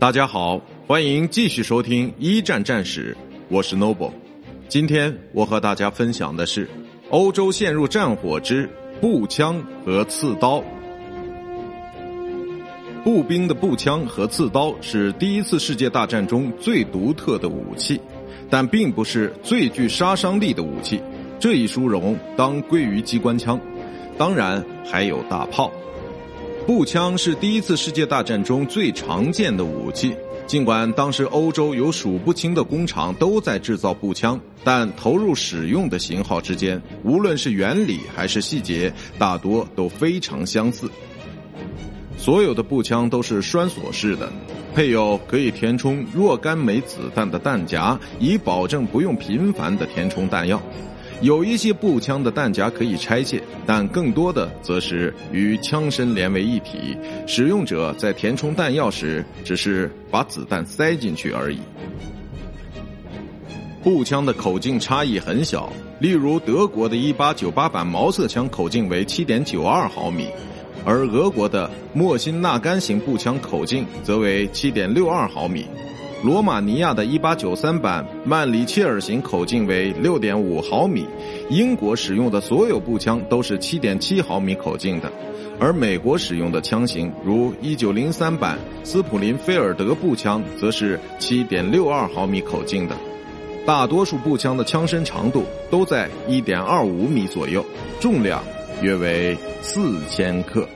大家好，欢迎继续收听一战战史，我是 Noble。今天我和大家分享的是欧洲陷入战火之步枪和刺刀。步兵的步枪和刺刀是第一次世界大战中最独特的武器，但并不是最具杀伤力的武器。这一殊荣当归于机关枪，当然还有大炮。步枪是第一次世界大战中最常见的武器。尽管当时欧洲有数不清的工厂都在制造步枪，但投入使用的型号之间，无论是原理还是细节，大多都非常相似。所有的步枪都是栓锁式的，配有可以填充若干枚子弹的弹夹，以保证不用频繁的填充弹药。有一些步枪的弹夹可以拆卸，但更多的则是与枪身连为一体。使用者在填充弹药时，只是把子弹塞进去而已。步枪的口径差异很小，例如德国的1898版毛瑟枪口径为7.92毫米，而俄国的莫辛纳甘型步枪口径则为7.62毫米。罗马尼亚的1893版曼里切尔型口径为6.5毫米，英国使用的所有步枪都是7.7毫米口径的，而美国使用的枪型如1903版斯普林菲尔德步枪则是7.62毫米口径的。大多数步枪的枪身长度都在1.25米左右，重量约为4千克。